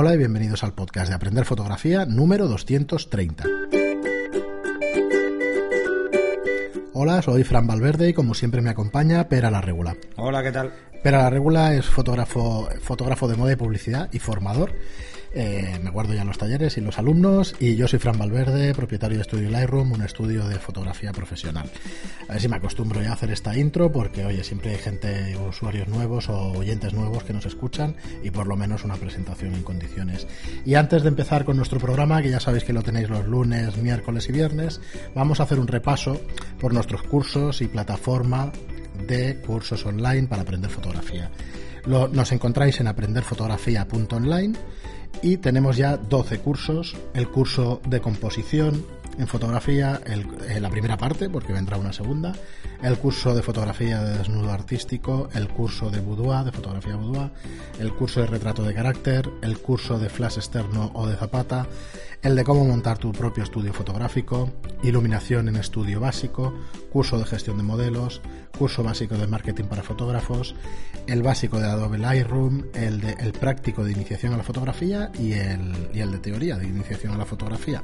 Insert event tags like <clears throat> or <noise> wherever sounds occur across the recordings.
Hola y bienvenidos al podcast de Aprender Fotografía número 230. Hola, soy Fran Valverde y como siempre me acompaña Pera la Regula. Hola, ¿qué tal? Pera la Regula es fotógrafo, fotógrafo de moda y publicidad y formador eh, me guardo ya los talleres y los alumnos y yo soy Fran Valverde, propietario de Estudio Lightroom, un estudio de fotografía profesional. A ver si me acostumbro ya a hacer esta intro porque, oye, siempre hay gente, usuarios nuevos o oyentes nuevos que nos escuchan y por lo menos una presentación en condiciones. Y antes de empezar con nuestro programa, que ya sabéis que lo tenéis los lunes, miércoles y viernes, vamos a hacer un repaso por nuestros cursos y plataforma de cursos online para aprender fotografía. nos encontráis en aprenderfotografía.online y tenemos ya 12 cursos, el curso de composición en fotografía, el, la primera parte, porque vendrá una segunda, el curso de fotografía de desnudo artístico, el curso de boudoir, de fotografía boudoir, el curso de retrato de carácter, el curso de flash externo o de zapata, el de cómo montar tu propio estudio fotográfico, iluminación en estudio básico, curso de gestión de modelos, curso básico de marketing para fotógrafos, el básico de Adobe Lightroom, el, de, el práctico de iniciación a la fotografía y el, y el de teoría de iniciación a la fotografía.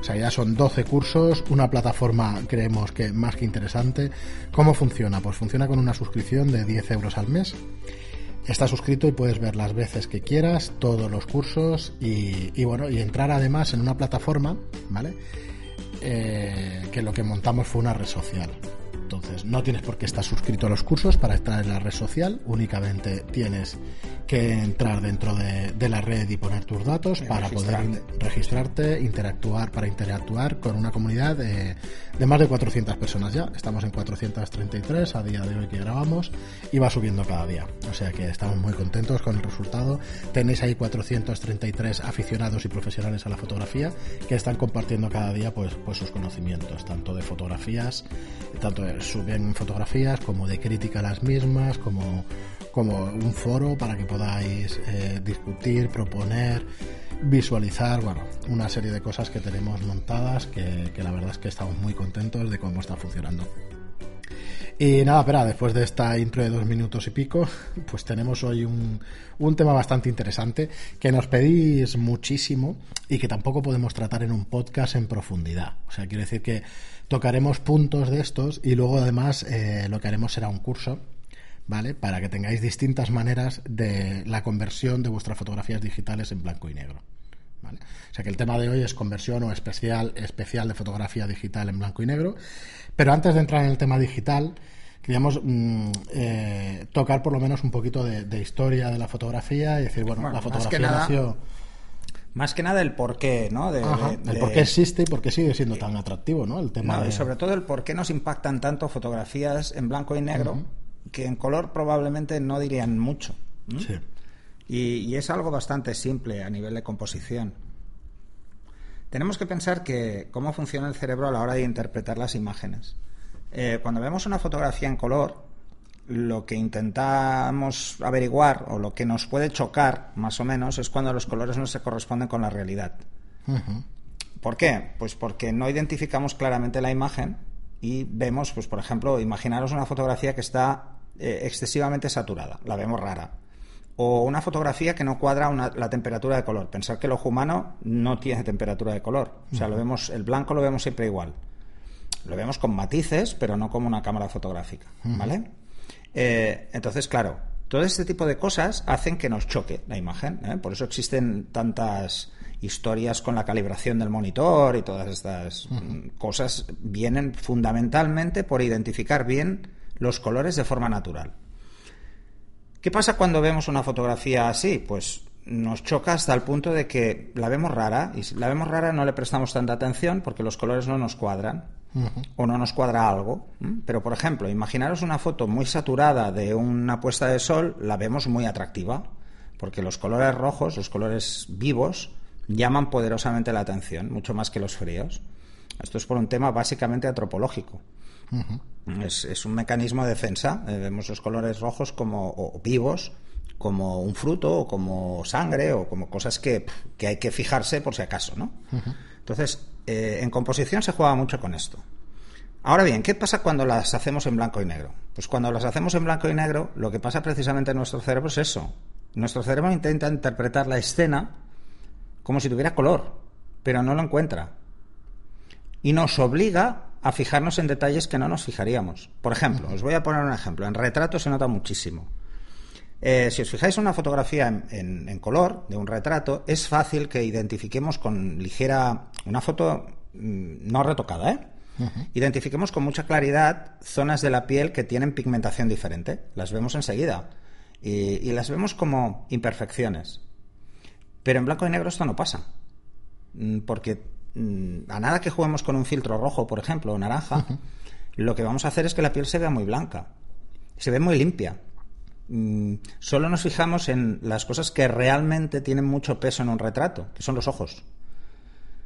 O sea, ya son 12 cursos, una plataforma creemos que más que interesante. ¿Cómo funciona? Pues funciona con una suscripción de 10 euros al mes Estás suscrito y puedes ver las veces que quieras, todos los cursos y, bueno, y entrar además en una plataforma, ¿vale? Eh, que lo que montamos fue una red social. Entonces, no tienes por qué estar suscrito a los cursos para estar en la red social, únicamente tienes que entrar dentro de, la red y poner tus datos para poder registrarte, interactuar, para interactuar con una comunidad de, más de 400 personas ya. Estamos en 433 a día de hoy que grabamos y va subiendo cada día. O sea que estamos muy contentos con el resultado. Tenéis ahí 433 aficionados y profesionales a la fotografía que están compartiendo cada día pues, pues sus conocimientos, tanto de fotografías, tanto de suben fotografías como de crítica a las mismas, como, como un foro para que podáis eh, discutir, proponer, visualizar, bueno, una serie de cosas que tenemos montadas que, que la verdad es que estamos muy contentos de cómo está funcionando. Y nada, espera, después de esta intro de dos minutos y pico, <laughs> pues tenemos hoy un, un, tema bastante interesante que nos pedís muchísimo y que tampoco podemos tratar en un podcast en profundidad. O sea, quiero decir que tocaremos puntos de estos y luego además eh, lo que haremos será un curso, ¿vale? Para que tengáis distintas maneras de la conversión de vuestras fotografías digitales en blanco y negro. ¿Vale? O sea que el tema de hoy es conversión o especial, especial de fotografía digital en blanco y negro. Pero antes de entrar en el tema digital, queríamos mm, eh, tocar por lo menos un poquito de, historia de la fotografía y decir, bueno, la fotografía nació más que nada el por qué, ¿no? De, el por qué existe y por qué sigue siendo tan atractivo, ¿no? El tema y sobre todo el por qué nos impactan tanto fotografías en blanco y negro que en color probablemente no dirían mucho. Sí. Y, es algo bastante simple a nivel de composición. Tenemos que pensar que cómo funciona el cerebro a la hora de interpretar las imágenes. Eh, cuando vemos una fotografía en color, lo que intentamos averiguar o lo que nos puede chocar, más o menos, es cuando los colores no se corresponden con la realidad. ¿Por qué? Pues porque no identificamos claramente la imagen y vemos, pues por ejemplo, imaginaros una fotografía que está eh, excesivamente saturada, la vemos rara. O una fotografía que no cuadra la temperatura de color. Pensar que el ojo humano no tiene temperatura de color. O sea, lo vemos, el blanco lo vemos siempre igual. Lo vemos con matices, pero no como una cámara fotográfica. ¿Vale? Eh, entonces, claro, todo este tipo de cosas hacen que nos choque la imagen. ¿eh? Por eso existen tantas historias con la calibración del monitor y todas estas cosas vienen fundamentalmente por identificar bien los colores de forma natural. ¿Qué pasa cuando vemos una fotografía así? Pues nos choca hasta el punto de que la vemos rara y si la vemos rara no le prestamos tanta atención porque los colores no nos cuadran o no nos cuadra algo. Pero, por ejemplo, imaginaros una foto muy saturada de una puesta de sol, la vemos muy atractiva, porque los colores rojos, los colores vivos, llaman poderosamente la atención, mucho más que los fríos. Esto es por un tema básicamente antropológico. es, un mecanismo de defensa. Eh, vemos los colores rojos como vivos como un fruto o como sangre o como cosas que, hay que fijarse por si acaso, ¿no? Entonces, eh, en composición se juega mucho con esto. Ahora bien, ¿qué pasa cuando las hacemos en blanco y negro? Pues cuando las hacemos en blanco y negro, lo que pasa precisamente en nuestro cerebro es eso. Nuestro cerebro intenta interpretar la escena como si tuviera color, pero no lo encuentra. Y nos obliga a fijarnos en detalles que no nos fijaríamos. Por ejemplo, os voy a poner un ejemplo. En retrato se nota muchísimo. Eh, si os fijáis en una fotografía en, color de un retrato, es fácil que identifiquemos con ligera. Una foto mm, no retocada, ¿eh? Identifiquemos con mucha claridad zonas de la piel que tienen pigmentación diferente. Las vemos enseguida. Y, las vemos como imperfecciones. Pero en blanco y negro esto no pasa. Mm, porque mm, a nada que juguemos con un filtro rojo, por ejemplo, o naranja, lo que vamos a hacer es que la piel se vea muy blanca. Se ve muy limpia. Mm, solo nos fijamos en las cosas que realmente tienen mucho peso en un retrato, que son los ojos.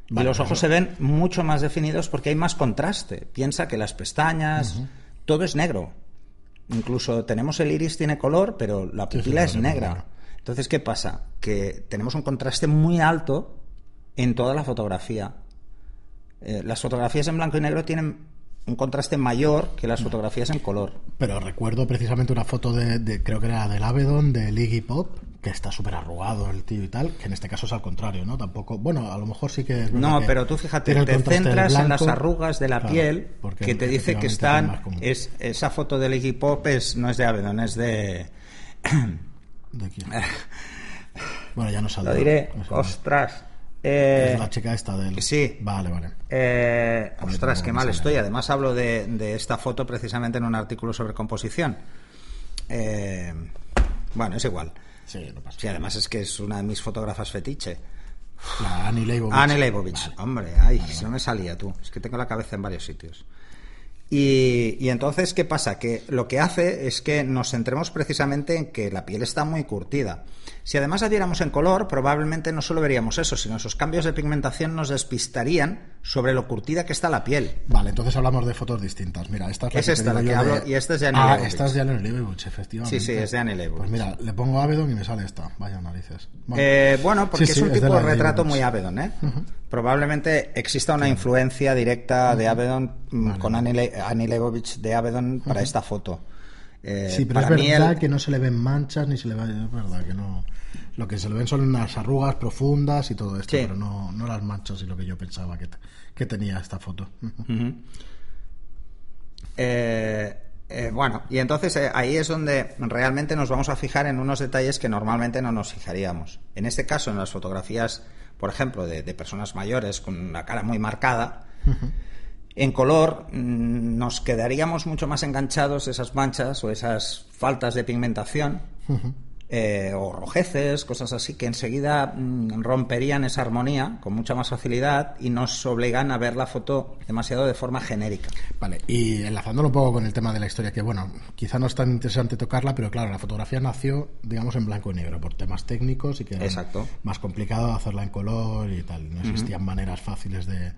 y los ojos se ven mucho más definidos porque hay más contraste. Piensa que las pestañas, todo es negro. Incluso tenemos el iris tiene color, pero la pupila es negra. Entonces, ¿qué pasa? Que tenemos un contraste muy alto en toda la fotografía. Eh, las fotografías en blanco y negro tienen un contraste mayor que las fotografías en color. Pero recuerdo precisamente una foto de, creo que era del Avedon, de Iggy Pop, que está súper arrugado el tío y tal, que en este caso es al contrario, ¿no? Tampoco, bueno, a lo mejor sí que... no, pero tú fíjate, te centras en las arrugas de la piel, que te dice que están... Es, esa foto del Iggy Pop es, no es de Avedon, es de... ¿De quién? <laughs> bueno, ya no saldrá. Lo diré, ostras... Eh, la chica esta del... Sí. Vale, vale. Eh, ostras, qué mal estoy. Además hablo de, esta foto precisamente en un artículo sobre composición. Eh, bueno, es igual. Sí, no pasa. Sí, además es que es una de mis fotógrafas fetiche. La Annie Leibovich. Annie Leibovich. Hombre, ay, si no me salía tú. Es que tengo la cabeza en varios sitios. Y, y, entonces, ¿qué pasa? Que lo que hace es que nos centremos precisamente en que la piel está muy curtida. Si además la en color, probablemente no solo veríamos eso, sino esos cambios de pigmentación nos despistarían sobre lo curtida que está la piel. Vale, entonces hablamos de fotos distintas. Mira, esta es, esta la que hablo y esta es de Annie Ah, esta es de Annie Leibovich, efectivamente. Sí, sí, es de Annie Leibovich. Pues mira, le pongo Avedon y me sale esta. Vaya narices. Bueno, eh, bueno porque es un tipo de, retrato muy Avedon, ¿eh? Probablemente exista una influencia directa de Avedon mm, con Annie, Leibovich de Avedon para esta foto. Eh, sí, pero es verdad que no se le ven manchas ni se le ve. Es verdad que no. Lo que se le ven son unas arrugas profundas y todo esto, pero no, no, las manchas y lo que yo pensaba que, que tenía esta foto. <laughs> Eh, eh, bueno, y entonces eh, ahí es donde realmente nos vamos a fijar en unos detalles que normalmente no nos fijaríamos. En este caso, en las fotografías, por ejemplo, de, personas mayores con una cara muy marcada, en color mm, nos quedaríamos mucho más enganchados esas manchas o esas faltas de pigmentación. Eh, o rojeces, cosas así, que enseguida mm, romperían esa armonía con mucha más facilidad y nos obligan a ver la foto demasiado de forma genérica. Vale, y enlazándolo un poco con el tema de la historia, que bueno, quizá no es tan interesante tocarla, pero claro, la fotografía nació, digamos, en blanco y negro por temas técnicos y que era más complicado hacerla en color y tal. No existían maneras fáciles de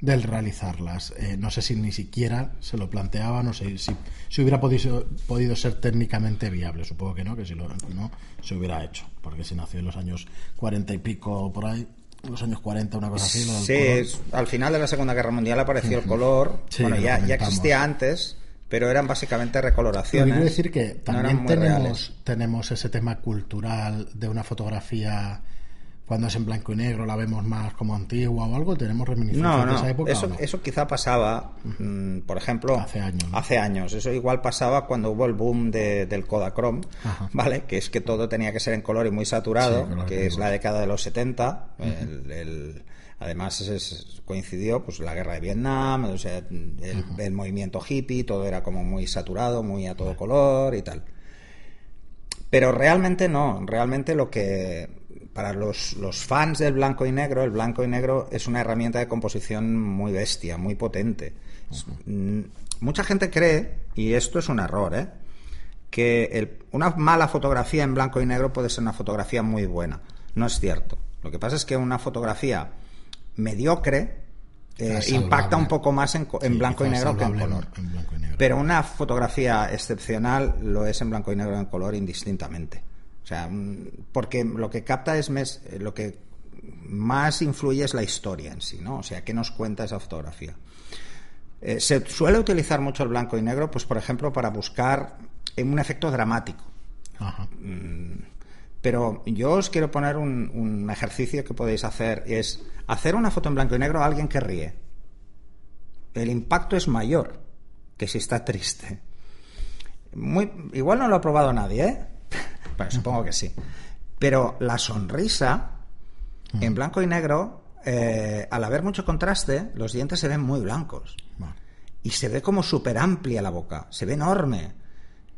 del realizarlas. Eh, no sé si ni siquiera se lo planteaba, no sé si, si hubiera podido, podido ser técnicamente viable. Supongo que no, que si lo, no se hubiera hecho, porque si nació en los años cuarenta y pico por ahí, los años 40, una cosa así. sí, al final de la Segunda Guerra Mundial apareció el color. bueno, ya, ya existía antes, pero eran básicamente recoloraciones. quiero decir que también tenemos, tenemos ese tema cultural de una fotografía cuando es en blanco y negro la vemos más como antigua o algo, tenemos reminiscencias de esa época. Eso, no? eso quizá pasaba, mm, por ejemplo, hace años. Hace años. Eso igual pasaba cuando hubo el boom del Kodachrome, ¿vale? Que es que todo tenía que ser en color y muy saturado, que es la década de los 70. además coincidió pues la guerra de Vietnam, o sea, el, movimiento hippie, todo era como muy saturado, muy a todo color y tal. Pero realmente no, realmente lo que para los, fans del blanco y negro, el blanco y negro es una herramienta de composición muy bestia, muy potente. Mm, mucha gente cree, y esto es un error, ¿eh? que una mala fotografía en blanco y negro puede ser una fotografía muy buena. No es cierto. Lo que pasa es que una fotografía mediocre eh, impacta un poco más en, blanco y negro que en color. Pero una fotografía excepcional lo es en blanco y negro en color indistintamente. O sea, mm, porque lo que capta es eh, lo que más influye es la historia en sí, ¿no? O sea, ¿qué nos cuenta esa fotografía? Eh, se suele utilizar mucho el blanco y negro, pues por ejemplo, para buscar un efecto dramático. Mm, Pero yo os quiero poner un, un ejercicio que podéis hacer, es hacer una foto en blanco y negro a alguien que ríe. El impacto es mayor que si está triste. Muy, igual no lo ha probado nadie, ¿eh? Bueno, supongo que sí. Pero la sonrisa en blanco y negro, eh, al haber mucho contraste, los dientes se ven muy blancos. Y se ve como súper amplia la boca, se ve enorme.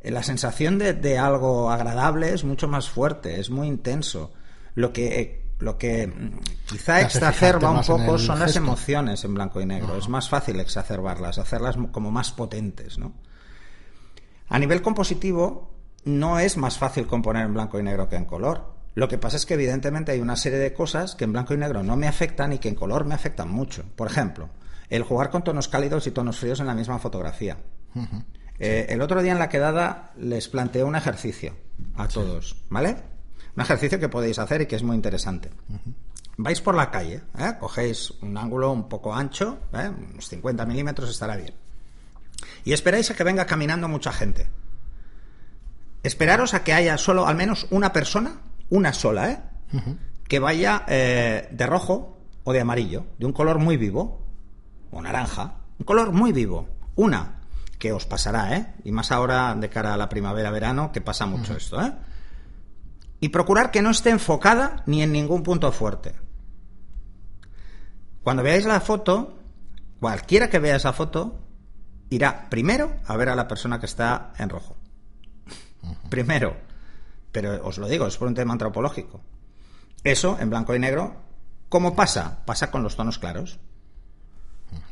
La sensación de, de, algo agradable es mucho más fuerte, es muy intenso. Lo que, lo que mm, quizá exacerba un poco son las emociones en blanco y negro. Es más fácil exacerbarlas, hacerlas como más potentes, ¿no? A nivel compositivo, no es más fácil componer en blanco y negro que en color. Lo que pasa es que evidentemente hay una serie de cosas que en blanco y negro no me afectan y que en color me afectan mucho. Por ejemplo, el jugar con tonos cálidos y tonos fríos en la misma fotografía. Eh, el otro día en la quedada les planteé un ejercicio a todos, ¿vale? Un ejercicio que podéis hacer y que es muy interesante. Vais por la calle, ¿eh? cogéis un ángulo un poco ancho, ¿eh? unos 50 milímetros estará bien. Y esperáis a que venga caminando mucha gente. Esperaros a que haya solo al menos una persona, una sola, ¿eh? que vaya eh, de rojo o de amarillo, de un color muy vivo, o naranja, un color muy vivo. Una, que os pasará, ¿eh? Y más ahora de cara a la primavera-verano, que pasa mucho esto, ¿eh? Y procurar que no esté enfocada ni en ningún punto fuerte. Cuando veáis la foto, cualquiera que vea esa foto, irá primero a ver a la persona que está en rojo. Primero. Pero os lo digo, es por un tema antropológico. Eso, en blanco y negro, ¿cómo pasa? Pasa con los tonos claros.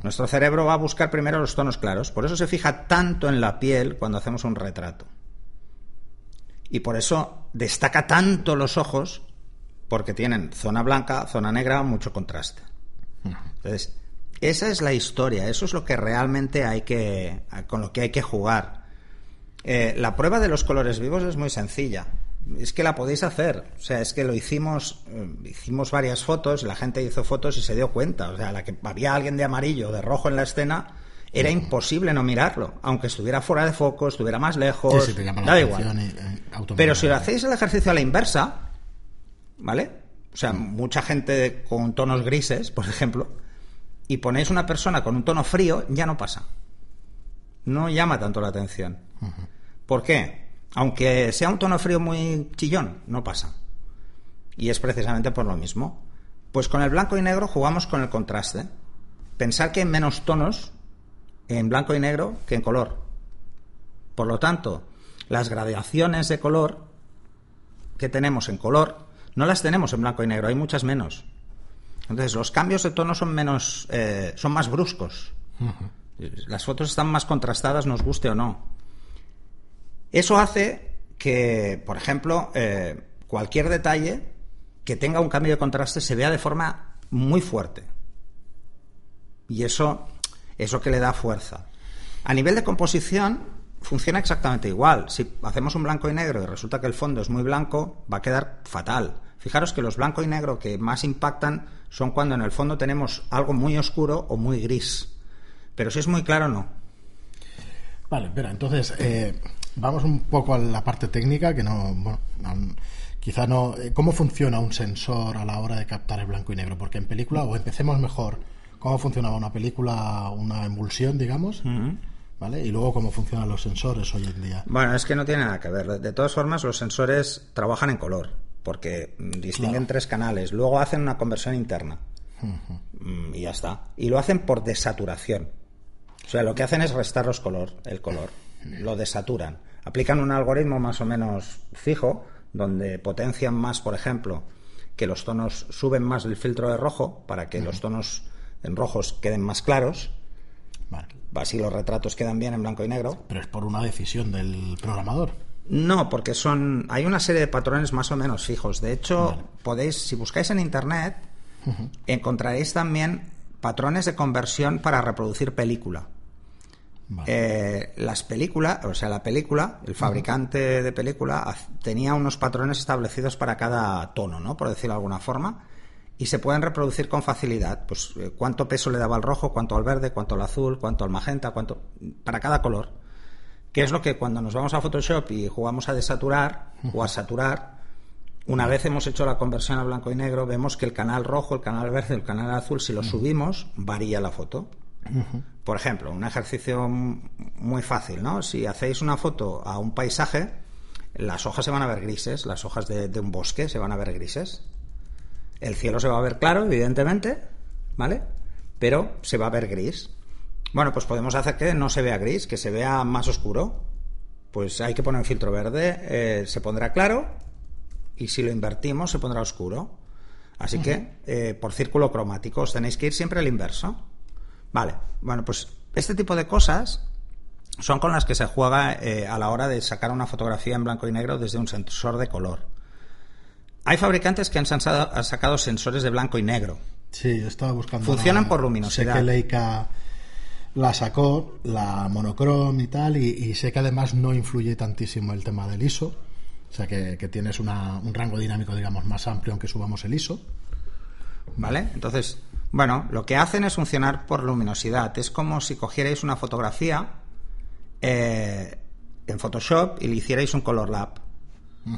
Nuestro cerebro va a buscar primero los tonos claros. Por eso se fija tanto en la piel cuando hacemos un retrato. Y por eso destaca tanto los ojos, porque tienen zona blanca, zona negra, mucho contraste. Entonces, esa es la historia, eso es lo que realmente hay que, con lo que hay que jugar. Eh, la prueba de los colores vivos es muy sencilla. Es que la podéis hacer. O sea, es que lo hicimos, eh, hicimos varias fotos, la gente hizo fotos y se dio cuenta. O sea, la que había alguien de amarillo, de rojo en la escena, era imposible no mirarlo, aunque estuviera fuera de foco, estuviera más lejos, da igual. Eh, Pero si lo hacéis el ejercicio a la inversa, ¿vale? O sea, mucha gente con tonos grises, por ejemplo, y ponéis una persona con un tono frío, ya no pasa. No llama tanto la atención. ¿Por qué? Aunque sea un tono frío muy chillón, no pasa. Y es precisamente por lo mismo. Pues con el blanco y negro jugamos con el contraste. Pensar que hay menos tonos en blanco y negro que en color. Por lo tanto, las gradaciones de color que tenemos en color no las tenemos en blanco y negro, hay muchas menos. Entonces, los cambios de tono son menos, eh, son más bruscos. Las fotos están más contrastadas, nos guste o no. Eso hace que, por ejemplo, eh, cualquier detalle que tenga un cambio de contraste se vea de forma muy fuerte. Y eso, eso que le da fuerza. A nivel de composición, funciona exactamente igual. Si hacemos un blanco y negro y resulta que el fondo es muy blanco, va a quedar fatal. Fijaros que los blanco y negro que más impactan son cuando en el fondo tenemos algo muy oscuro o muy gris. Pero si es muy claro, no. Vale, espera, entonces eh, vamos un poco a la parte técnica, que no, bueno, quizá no. Eh, ¿Cómo funciona un sensor a la hora de captar el blanco y negro? Porque en película, o empecemos mejor, ¿cómo funcionaba una película, una emulsión, digamos? ¿Vale? Y luego cómo funcionan los sensores hoy en día. Bueno, es que no tiene nada que ver. De todas formas, los sensores trabajan en color porque distinguen tres canales, luego hacen una conversión interna mm, y ya está. Y lo hacen por desaturación. O sea, lo que hacen es restarlos color, el color, lo desaturan. Aplican un algoritmo más o menos fijo, donde potencian más, por ejemplo, que los tonos suben más del filtro de rojo para que los tonos en rojos queden más claros. Así los retratos quedan bien en blanco y negro. Pero es por una decisión del programador. No, porque son hay una serie de patrones más o menos fijos. De hecho, podéis, si buscáis en internet, encontraréis también patrones de conversión para reproducir película. Eh, las películas, o sea, la película, el fabricante de película tenía unos patrones establecidos para cada tono, ¿no? Por decirlo de alguna forma, y se pueden reproducir con facilidad. Pues eh, cuánto peso le daba al rojo, cuánto al verde, cuánto al azul, cuánto al magenta, cuánto para cada color. ¿Qué es lo que cuando nos vamos a Photoshop y jugamos a desaturar o a saturar, Una vez hemos hecho la conversión a blanco y negro, vemos que el canal rojo, el canal verde, el canal azul, si lo subimos, varía la foto. Por ejemplo, un ejercicio muy fácil, ¿no? Si hacéis una foto a un paisaje, las hojas se van a ver grises, las hojas de, un bosque se van a ver grises. El cielo se va a ver claro, evidentemente, ¿vale? Pero se va a ver gris. Bueno, pues podemos hacer que no se vea gris, que se vea más oscuro. Pues hay que poner un filtro verde, eh, se pondrá claro y si lo invertimos se pondrá oscuro. Así que eh, por círculo cromático os tenéis que ir siempre al inverso. Vale, bueno, pues este tipo de cosas son con las que se juega eh, a la hora de sacar una fotografía en blanco y negro desde un sensor de color. Hay fabricantes que han, sacado sensores de blanco y negro. Sí, yo estaba buscando. Funcionan por luminosidad. Sé que Leica la sacó, la monocrom y tal, y, sé que además no influye tantísimo el tema del ISO. O sea que, tienes un rango dinámico, digamos, más amplio aunque subamos el ISO. ¿Vale? Entonces, bueno, lo que hacen es funcionar por luminosidad. Es como si cogierais una fotografía eh, en Photoshop y le hicierais un color lab.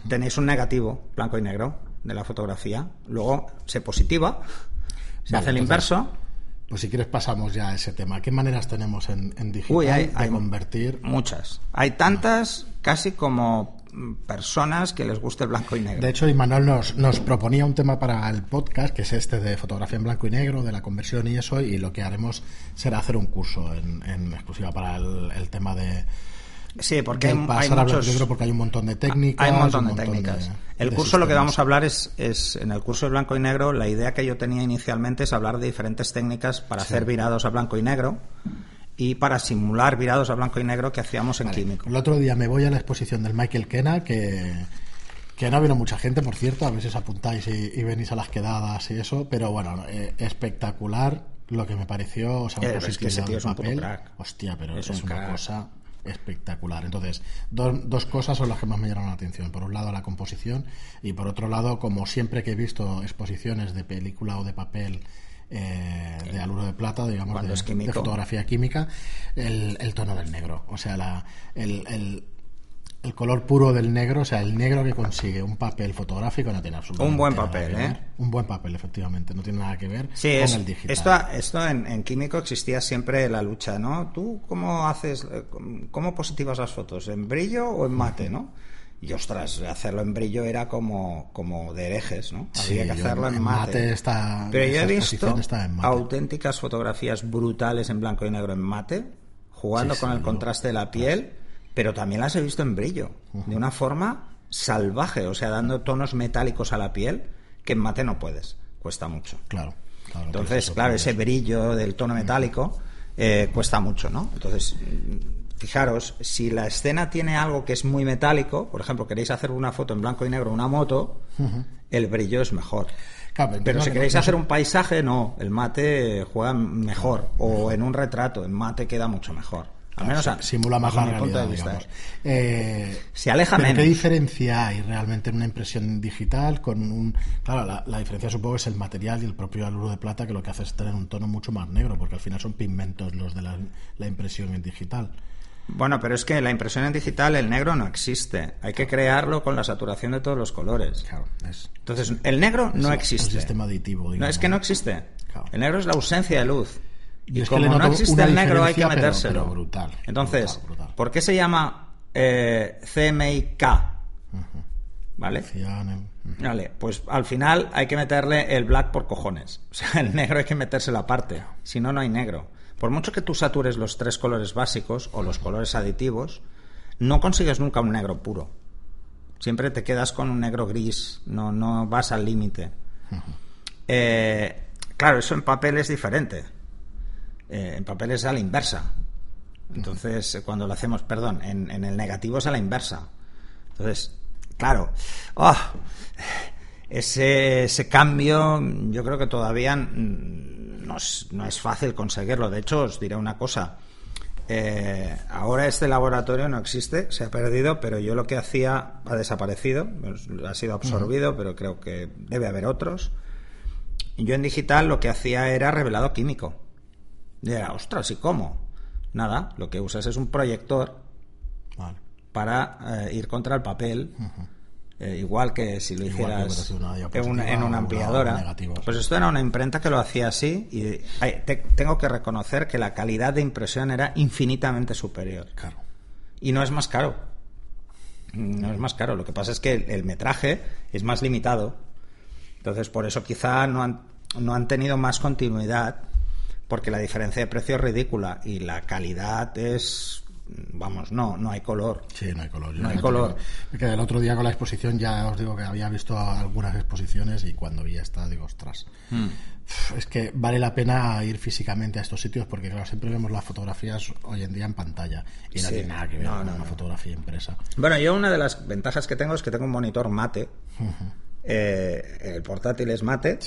Tenéis un negativo, blanco y negro, de la fotografía. Luego se positiva, se hace el inverso. Pues si quieres pasamos ya a ese tema. ¿Qué maneras tenemos en, digital de convertir? Muchas. Hay tantas casi como personas que les guste el blanco y negro. De hecho, Imanol nos, nos proponía un tema para el podcast, que es este de fotografía en blanco y negro, de la conversión y eso, y lo que haremos será hacer un curso en, exclusiva para el, tema de, Sí, porque hay, muchos... porque hay un montón de técnicas. Hay un montón, de técnicas. el curso lo que vamos a hablar es, es, en el curso de blanco y negro, la idea que yo tenía inicialmente es hablar de diferentes técnicas para hacer virados a blanco y negro y para simular virados a blanco y negro que hacíamos en químico. El otro día me voy a la exposición del Michael Kena, que, que no vino mucha gente, por cierto, a ver si os apuntáis y, venís a las quedadas y eso, pero bueno, eh, espectacular lo que me pareció, o sea, un es que ese tío es un papel. Crack. Hostia, pero es, es una cosa espectacular. Entonces, dos cosas son las que más me llamaron la atención. Por un lado, la composición y por otro lado, como siempre que he visto exposiciones de película o de papel eh, de aluro de plata, digamos, de, fotografía química, el, tono del negro. O sea, la, el, el, color puro del negro, o sea, el negro que consigue un papel fotográfico no tiene absolutamente Un buen papel, ¿eh? Un buen papel, efectivamente, no tiene nada que ver con el digital. Esto, esto en, químico existía siempre la lucha, ¿no? ¿Tú cómo haces, eh, cómo positivas las fotos? ¿En brillo o en mate, <laughs> no? Y ostras, hacerlo en brillo era como, como de herejes, ¿no? Había que hacerlo en, mate. está, Pero yo he visto auténticas fotografías brutales en blanco y negro en mate, jugando con el contraste de la piel, pero también las he visto en brillo, de una forma salvaje, o sea, dando tonos metálicos a la piel que en mate no puedes, cuesta mucho. Claro. Entonces, claro, ese brillo del tono metálico eh, cuesta mucho, ¿no? Entonces fijaros, si la escena tiene algo que es muy metálico, por ejemplo, queréis hacer una foto en blanco y negro, una moto, el brillo es mejor. pero si queréis hacer un paisaje, no, el mate juega mejor. O en un retrato, el mate queda mucho mejor. Al menos simula más la realidad, digamos. Eh, se aleja menos. ¿Qué diferencia hay realmente en una impresión digital con un... Claro, la, diferencia supongo es el material y el propio aluro de plata que lo que hace es tener un tono mucho más negro, porque al final son pigmentos los de la, la impresión en digital. Bueno, pero es que la impresión en digital, el negro no existe. Hay que crearlo con la saturación de todos los colores. Claro, Entonces, el negro no existe. Un sistema aditivo, No, es que no existe. El negro es la ausencia de luz. Y, como no existe el negro, hay que metérselo. brutal. Entonces, ¿por qué se llama eh, CMYK? ¿Vale? Vale, pues al final hay que meterle el black por cojones. <laughs> O sea, el negro hay que metérselo aparte. Si no, no hay negro. Por mucho que tú satures los tres colores básicos o los colores aditivos, no consigues nunca un negro puro. Siempre te quedas con un negro gris, no, no vas al límite. Eh, claro, eso en papel es diferente. Eh, en papel es a la inversa. Entonces, cuando lo hacemos, perdón, en, el negativo es a la inversa. Entonces, claro, oh, ese, ese cambio yo creo que todavía no es, fácil conseguirlo. De hecho, os diré una cosa. Eh, ahora este laboratorio no existe, se ha perdido, pero yo lo que hacía ha desaparecido, pues, ha sido absorbido, pero creo que debe haber otros. Yo en digital lo que hacía era revelado químico. Y era, ostras, ¿y cómo? Nada, lo que usas es un proyector para eh, ir contra el papel. Eh, igual que si lo hicieras en, una, ampliadora. Pues esto era una imprenta que lo hacía así y tengo que reconocer que la calidad de impresión era infinitamente superior. Claro. Y no es más caro. No es más caro. Lo que pasa es que el, metraje es más limitado. Entonces, por eso quizá no han, no han tenido más continuidad porque la diferencia de precio es ridícula y la calidad es vamos, no, no hay color. Sí, no hay color. no hay color. Que el otro día con la exposición ya os digo que había visto algunas exposiciones y cuando vi esta digo, ostras. Hmm. Es que vale la pena ir físicamente a estos sitios porque, claro, siempre vemos las fotografías hoy en día en pantalla y no tiene nada que ver con una fotografía impresa. Bueno, yo una de las ventajas que tengo es que tengo un monitor mate. Eh, el portátil es mate.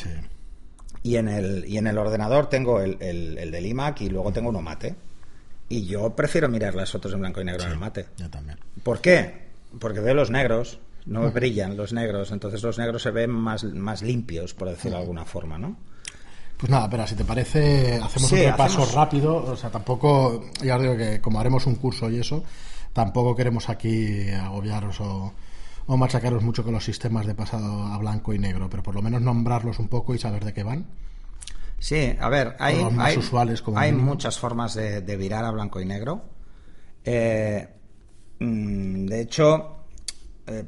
Y en, el, y en el ordenador tengo el, el, el del iMac y luego tengo uno mate. Y yo prefiero mirar las fotos en blanco y negro en el mate. Yo también. ¿Por qué? Porque veo los negros, no brillan los negros, entonces los negros se ven más, más limpios, por decirlo de alguna forma, ¿no? Pues nada, pero si te parece, hacemos un repaso rápido. O sea, tampoco, ya os digo que como haremos un curso y eso, tampoco queremos aquí agobiaros o, o machacaros mucho con los sistemas de pasado a blanco y negro, pero por lo menos nombrarlos un poco y saber de qué van. Sí, a ver, hay, hay, muchas formas de, virar a blanco y negro. Eh, mm, de hecho, eh,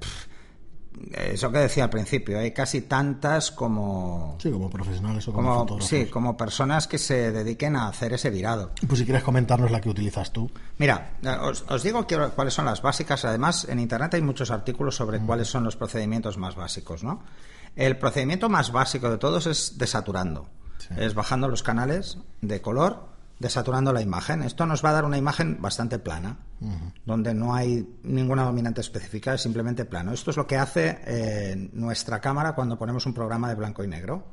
eso que decía al principio, hay casi tantas como... Sí, como profesionales o como, fotógrafos. Sí, como personas que se dediquen a hacer ese virado. Pues si quieres comentarnos la que utilizas tú. Mira, os, digo cuáles son las básicas. Además, en Internet hay muchos artículos sobre cuáles son los procedimientos más básicos, ¿no? El procedimiento más básico de todos es desaturando es bajando los canales de color, desaturando la imagen. Esto nos va a dar una imagen bastante plana, donde no hay ninguna dominante específica, es simplemente plano. Esto es lo que hace eh, nuestra cámara cuando ponemos un programa de blanco y negro.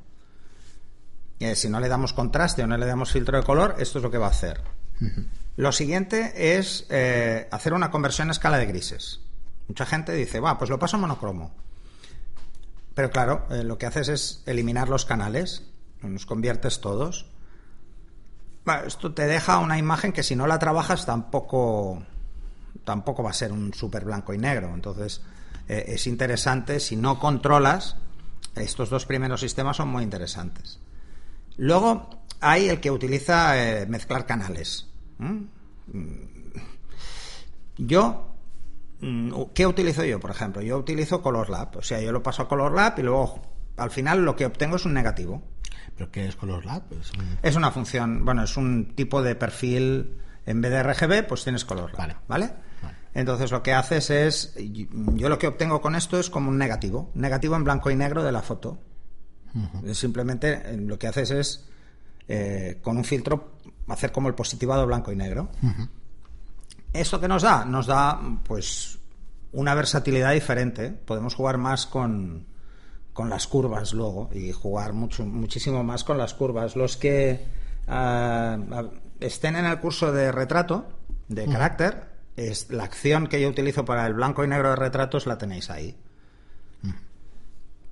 Eh, si no le damos contraste o no le damos filtro de color, esto es lo que va a hacer. Lo siguiente es eh, hacer una conversión a escala de grises. Mucha gente dice, va, pues lo paso a monocromo. Pero claro, lo que haces es eliminar los canales nos conviertes todos. esto te deja una imagen que si no la trabajas tampoco, tampoco va a ser un súper blanco y negro. Entonces eh, es interesante, si no controlas, estos dos primeros sistemas son muy interesantes. Luego hay el que utiliza eh, mezclar canales. Yo mm, ¿Qué utilizo yo, por ejemplo? Yo utilizo Color Lab. O sea, yo lo paso a Color Lab y luego al final lo que obtengo es un negativo. ¿Pero qué es Color Lab? Es, una función, bueno, es un tipo de perfil, en vez de RGB, pues tienes Color Lab, ¿vale? Entonces lo que haces es, yo lo que obtengo con esto es como un negativo, negativo en blanco y negro de la foto. Simplemente eh, lo que haces es, eh, con un filtro, hacer como el positivado blanco y negro. ¿Esto qué nos da? Nos da, pues, una versatilidad diferente. Podemos jugar más con, con las curvas luego y jugar mucho, muchísimo más con las curvas. Los que ah, estén en el curso de retrato, de carácter, es la acción que yo utilizo para el blanco y negro de retratos la tenéis ahí.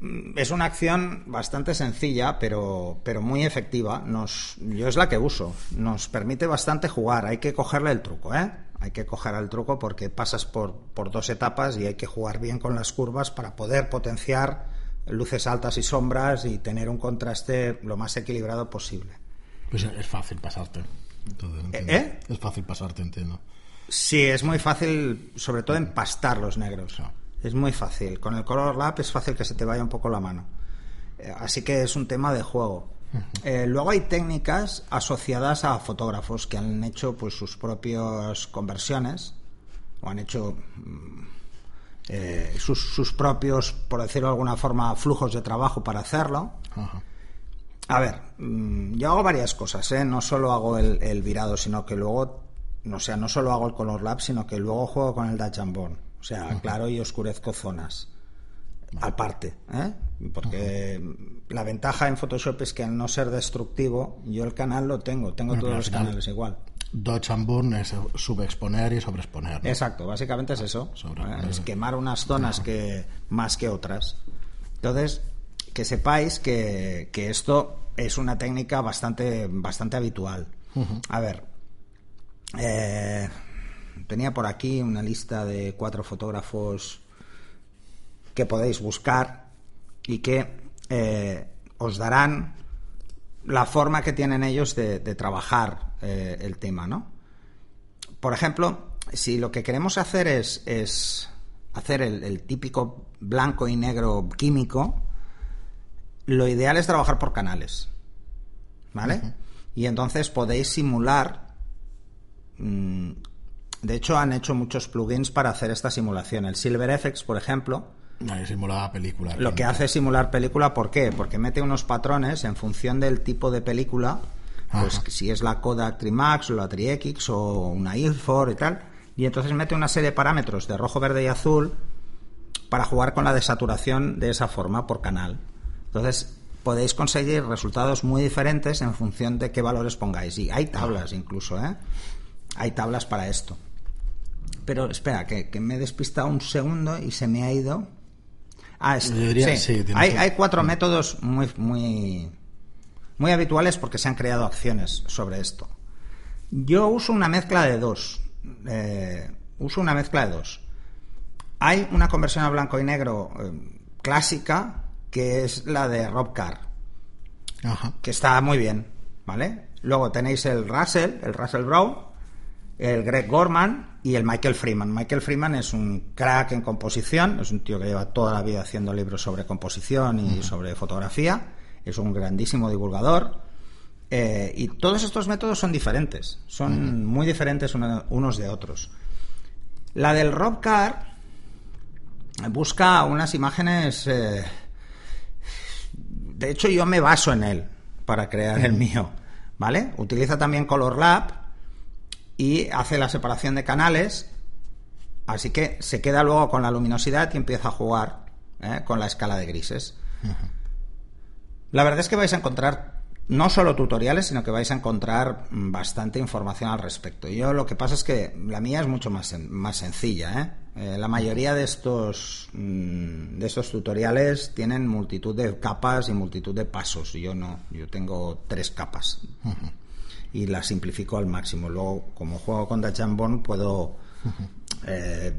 Mm, es una acción bastante sencilla, pero, pero muy efectiva. Nos, yo es la que uso. Nos permite bastante jugar. Hay que cogerle el truco, ¿eh? Hay que coger el truco porque pasas por, por dos etapas y hay que jugar bien con las curvas para poder potenciar luces altas y sombras y tener un contraste lo más equilibrado posible. Pues es fácil pasarte. ¿Eh? ¿Eh? Es fácil pasarte, entiendo. Sí, es muy fácil, sobre todo empastar los negros. Es muy fácil. Con el color lap es fácil que se te vaya un poco la mano. Eh, así que es un tema de juego. luego hay técnicas asociadas a fotógrafos que han hecho pues sus propias conversiones o han hecho mm, eh, sus, propios, por decirlo de alguna forma, flujos de trabajo para hacerlo. A ver, mm, yo hago varias cosas, ¿eh? no solo hago el, virado, sino que luego, no sea, no solo hago el color lab, sino que luego juego con el Dutch and O sea, claro y oscurezco zonas. Aparte, ¿eh? Porque la ventaja en Photoshop es que al no ser destructivo, yo el canal lo tengo, tengo todos los canales igual. Dodge and burn es subexponer y sobreexponer. Exacto, básicamente es eso. Es quemar unas zonas que más que otras. Entonces, que sepáis que, esto es una técnica bastante, bastante habitual. A ver, eh, tenía por aquí una lista de cuatro fotógrafos que podéis buscar y que eh, os darán la forma que tienen ellos de, trabajar eh, el tema, ¿no? Por ejemplo, si lo que queremos hacer es, es hacer el, típico blanco y negro químico, lo ideal es trabajar por canales, ¿vale? Y entonces podéis simular. Mm, de hecho, han hecho muchos plugins para hacer esta simulación. El Silver FX, por ejemplo, simula película. Lo que hace es simular película, ¿por qué? Porque mete unos patrones en función del tipo de película, pues si es la Kodak Trimax o la Tri-X o una Ilford y tal, y entonces mete una serie de parámetros de rojo, verde y azul para jugar con la desaturación de esa forma por canal. Entonces podéis conseguir resultados muy diferentes en función de qué valores pongáis. Y hay tablas incluso, ¿eh? Hay tablas para esto. Pero espera, que, que me he despistado un segundo y se me ha ido Ah, sí. hay, cuatro métodos muy, muy, muy habituales porque se han creado acciones sobre esto. Yo uso una mezcla de dos. Eh, uso una mezcla de dos. Hay una conversión a blanco y negro eh, clásica que es la de Rob Carr, que está muy bien, ¿vale? Luego tenéis el Russell, el Russell Brown, el Greg Gorman y el Michael Freeman. Michael Freeman es un crack en composición, es un tío que lleva toda la vida haciendo libros sobre composición y sobre fotografía, es un grandísimo divulgador. Eh, y todos estos métodos son diferentes, son muy diferentes unos de otros. La del Rob Carr busca unas imágenes... Eh, de hecho, yo me baso en él para crear el mío, ¿vale? Utiliza también Color Lab, y hace la separación de canales, así que se queda luego con la luminosidad y empieza a jugar ¿eh? con la escala de grises. La verdad es que vais a encontrar no solo tutoriales, sino que vais a encontrar bastante información al respecto. Yo lo que pasa es que la mía es mucho más, más sencilla. ¿eh? Eh, la mayoría de estos, mm, de estos tutoriales tienen multitud de capas y multitud de pasos. Yo no, yo tengo tres capas y la simplifico al máximo. Luego, como juego con Dachambon, puedo <laughs> eh,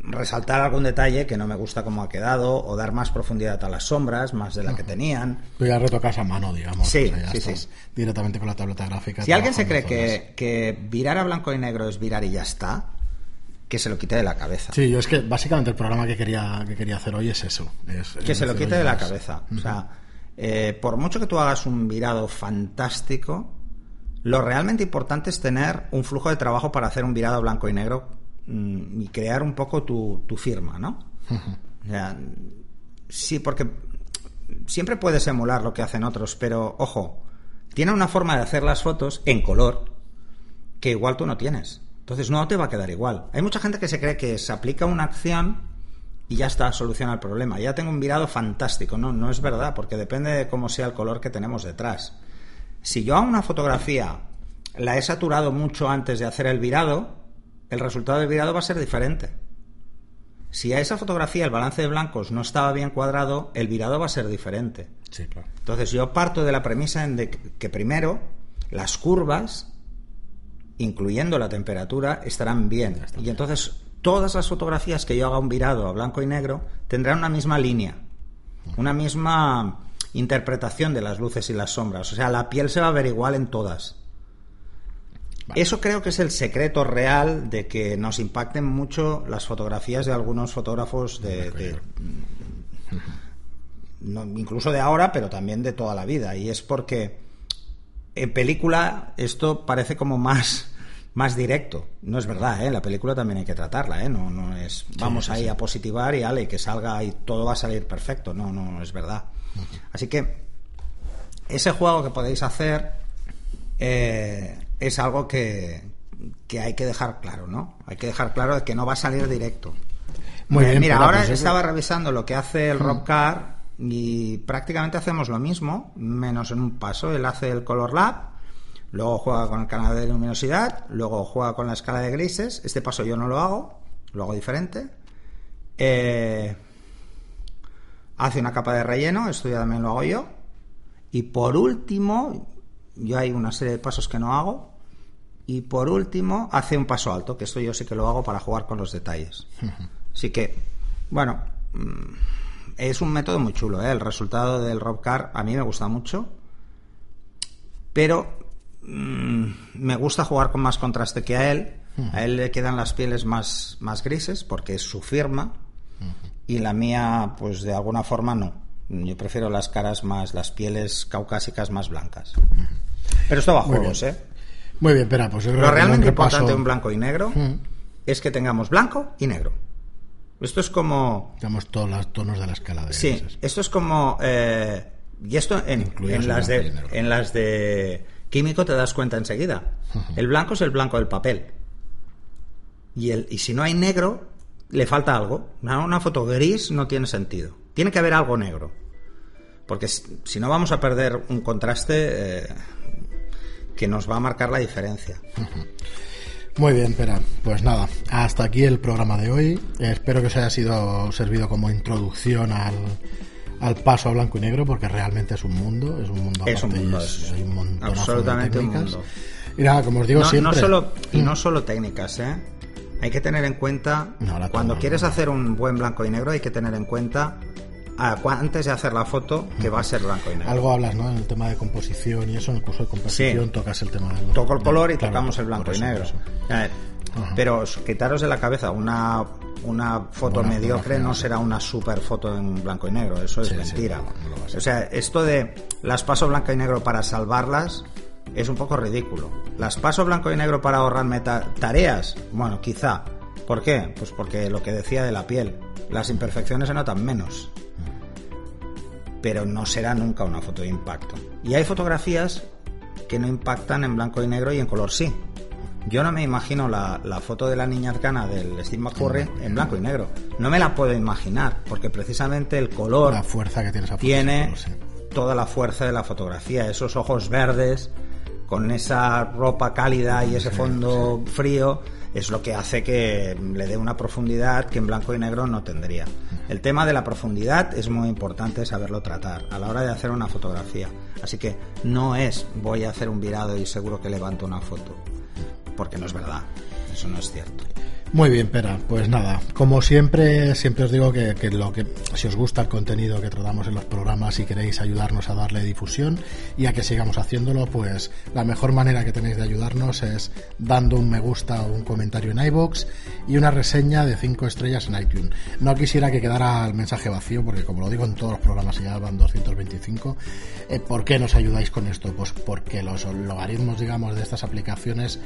resaltar algún detalle que no me gusta cómo ha quedado o dar más profundidad a las sombras, más de la que tenían. Tú ya retocas a mano, digamos. Sí, sí, sí. Directamente con la tableta gráfica. Si alguien se cree que, que virar a blanco y negro es virar y ya está, que se lo quite de la cabeza. Sí, yo es que básicamente el programa que quería, que quería hacer hoy es eso. que se lo quite de la cabeza. O sea, eh, por mucho que tú hagas un virado fantástico, lo realmente importante es tener un flujo de trabajo para hacer un virado blanco y negro mm, y crear un poco tu, firma, ¿no? sí, porque siempre puedes emular lo que hacen otros, pero ojo, tiene una forma de hacer las fotos en color que igual tú no tienes. Entonces no te va a quedar igual. Hay mucha gente que se cree que se aplica una acción y ya está, soluciona el problema. Ya tengo un virado fantástico. No, no es verdad, porque depende de cómo sea el color que tenemos detrás. Si yo a una fotografía la he saturado mucho antes de hacer el virado, el resultado del virado va a ser diferente. Si a esa fotografía el balance de blancos no estaba bien cuadrado, el virado va a ser diferente. Sí, claro. Entonces yo parto de la premisa de que primero las curvas, incluyendo la temperatura, estarán bien. Y entonces todas las fotografías que yo haga un virado a blanco y negro tendrán una misma línea, una misma interpretación de las luces y las sombras. O sea, la piel se va a ver igual en todas. Eso creo que es el secreto real de que nos impacten mucho las fotografías de algunos fotógrafos de, <laughs> incluso de ahora, pero también de toda la vida. Y es porque en película esto parece como más <laughs> más directo. No es verdad, ¿eh? La película también hay que tratarla, ¿eh? No, no es vamos ahí a positivar y ale, que salga y todo va a salir perfecto. No, no, no es verdad. Así que ese juego que podéis hacer eh, es algo que, hay que dejar claro, ¿no? Hay que dejar claro que no va a salir directo. Muy bien, mira, ahora pues estaba revisando lo que hace el mm. Rockcar y prácticamente hacemos lo mismo, menos en un paso. Él hace el Color Lab, luego juega con el canal de luminosidad, luego juega con la escala de grises. Este paso yo no lo hago, lo hago diferente. Eh, hace una capa de relleno, esto ya también lo hago yo. Y por último, yo hay una serie de pasos que no hago. Y por último, hace un paso alto, que esto yo sí que lo hago para jugar con los detalles. Así que, bueno, mm, es un método muy chulo. ¿eh? El resultado del Robcar a mí me gusta mucho, pero mm, me gusta jugar con más contraste que a él. A él le quedan las pieles más, más grises porque es su firma y la mía, pues de alguna forma no. Yo prefiero las caras más, las pieles caucásicas más blancas. Pero esto va a juegos, ¿eh? Muy bien, espera, pues Lo realmente repaso- importante de un blanco y negro es que tengamos blanco y negro. Esto es como Digamos todos los tonos de la escala de Sí, esto es como. eh, y esto en, en las de, en las de químico te das cuenta enseguida. <laughs> El blanco es el blanco del papel. Y, el, y si no hay negro, le falta algo. Una, una foto gris no tiene sentido. Tiene que haber algo negro. Porque si, no vamos a perder un contraste eh, que nos va a marcar la diferencia. Muy bien, espera. Pues nada, hasta aquí el programa de hoy. Espero que os haya sido servido como introducción al, al paso a blanco y negro, porque realmente es un mundo, es un mundo Es un aparte mundo, es- es hay un montonazo de absolutamente un técnicas. mundo. Y nada, como os digo no, siempre. no solo, y <clears throat> no solo técnicas, ¿eh? Hay que tener en cuenta, No, cuando toma, quieres no. hacer un buen blanco y negro, hay que tener en cuenta cu- antes de hacer la foto que va a ser blanco y negro. Algo hablas, ¿no? En el tema de composición y eso, en el curso de composición Sí. tocas el tema del. Toco el color y Claro, tocamos el blanco y negro. Pero os- quitaros de la cabeza una, una foto Buena mediocre no será una super foto en blanco y negro, eso es Sí, mentira. no o sea, esto de las paso blanco y negro para salvarlas es un poco ridículo. Las paso blanco y negro para ahorrarme ta- tareas, bueno, quizá. ¿Por qué? Pues porque lo que decía de la piel, las imperfecciones se notan menos pero no será nunca una foto de impacto. Y hay fotografías que no impactan en blanco y negro y en color sí. Yo no me imagino la, la foto de la niña arcana del Steve McCurry en blanco y negro. No me la puedo imaginar, porque precisamente el color La fuerza que tiene esa foto. tiene sí. toda la fuerza de la fotografía. Esos ojos verdes, con esa ropa cálida y ese fondo frío, es lo que hace que le dé una profundidad que en blanco y negro no tendría. El tema de la profundidad es muy importante saberlo tratar a la hora de hacer una fotografía. Así que no es voy a hacer un virado y seguro que levanto una foto. Porque no es verdad. Eso no es cierto. Muy bien, Pera. Pues nada, como siempre, siempre os digo que, que lo que si os gusta el contenido que tratamos en los programas y queréis ayudarnos a darle difusión y a que sigamos haciéndolo, pues la mejor manera que tenéis de ayudarnos es dando un me gusta o un comentario en iBox y una reseña de 5 estrellas en iTunes. No quisiera que quedara el mensaje vacío, porque como lo digo en todos los programas ya van 225, eh, ¿por qué nos ayudáis con esto? Pues porque los logaritmos, digamos, de estas aplicaciones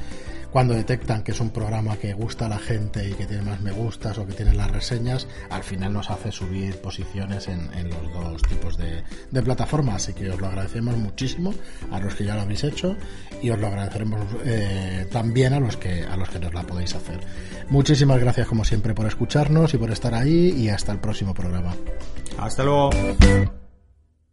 cuando detectan que es un programa que gusta a la gente y que tiene más me gustas o que tiene las reseñas, al final nos hace subir posiciones en, los dos tipos de, de plataformas. Así que os lo agradecemos muchísimo a los que ya lo habéis hecho y os lo agradeceremos eh, también a los que a los que nos la podéis hacer. Muchísimas gracias como siempre por escucharnos y por estar ahí y hasta el próximo programa. Hasta luego.